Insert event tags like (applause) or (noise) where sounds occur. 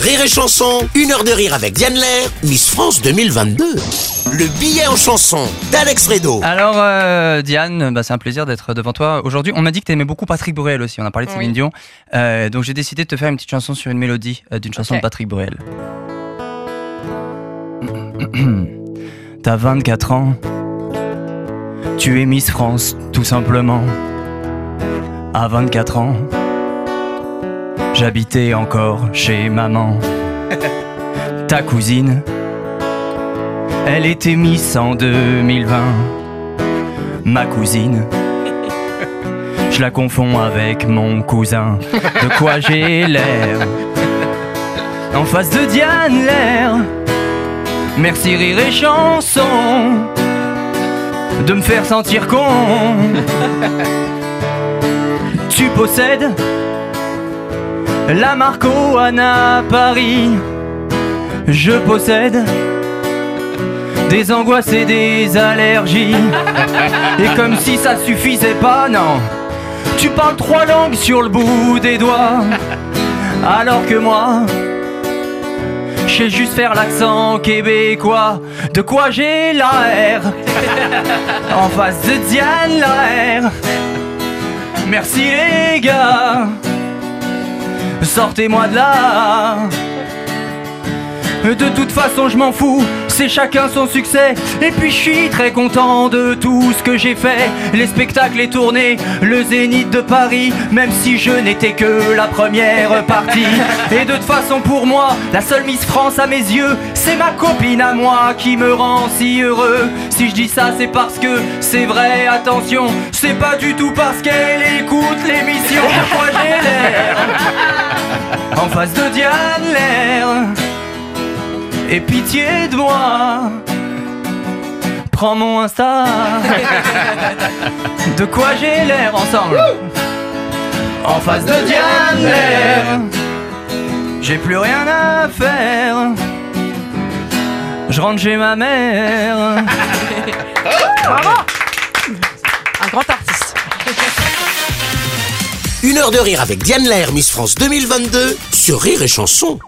Rire et Chanson, une heure de rire avec Diane Lair, Miss France 2022. Le billet en chanson d'Alex Fredo. Alors euh, Diane, bah, c'est un plaisir d'être devant toi aujourd'hui. On m'a dit que tu aimais beaucoup Patrick Bruel aussi, on a parlé de Céline Dion. Euh, donc j'ai décidé de te faire une petite chanson sur une mélodie euh, d'une chanson de Patrick Bruel. (clears throat) T'as 24 ans, tu es Miss France tout simplement. À 24 ans, j'habitais encore chez maman. (laughs) Ta cousine, elle était Miss en 2020. Ma cousine, (laughs) je la confonds avec mon cousin. De quoi (laughs) j'ai l'air En face de Diane l'air. Merci rire et chanson de me faire sentir con. Tu possèdes la Marco Anna Paris. Je possède des angoisses et des allergies. (laughs) Et comme si ça suffisait pas, non. Tu parles trois langues sur le bout des doigts. Alors que moi, je sais juste faire l'accent québécois. De quoi j'ai l'air En face de Diane l'air. Merci les gars. Sortez-moi de là. De toute façon, je m'en fous, c'est chacun son succès. Et puis, je suis très content de tout ce que j'ai fait. Les spectacles, les tournées, le zénith de Paris, même si je n'étais que la première partie. (laughs) Et de toute façon, pour moi, la seule Miss France à mes yeux, c'est ma copine à moi qui me rend si heureux. Si je dis ça, c'est parce que c'est vrai, attention, c'est pas du tout parce qu'elle écoute l'émission. (laughs) De quoi j'ai l'air face de Diane l'air et pitié de moi. Prends mon Insta. (laughs) De quoi j'ai l'air ensemble En face de Diane l'air. J'ai plus rien à faire. Je rentre chez ma mère. (laughs) Un grand artiste. Une heure de rire avec Diane Lair, Miss France 2022 sur Rire et Chanson.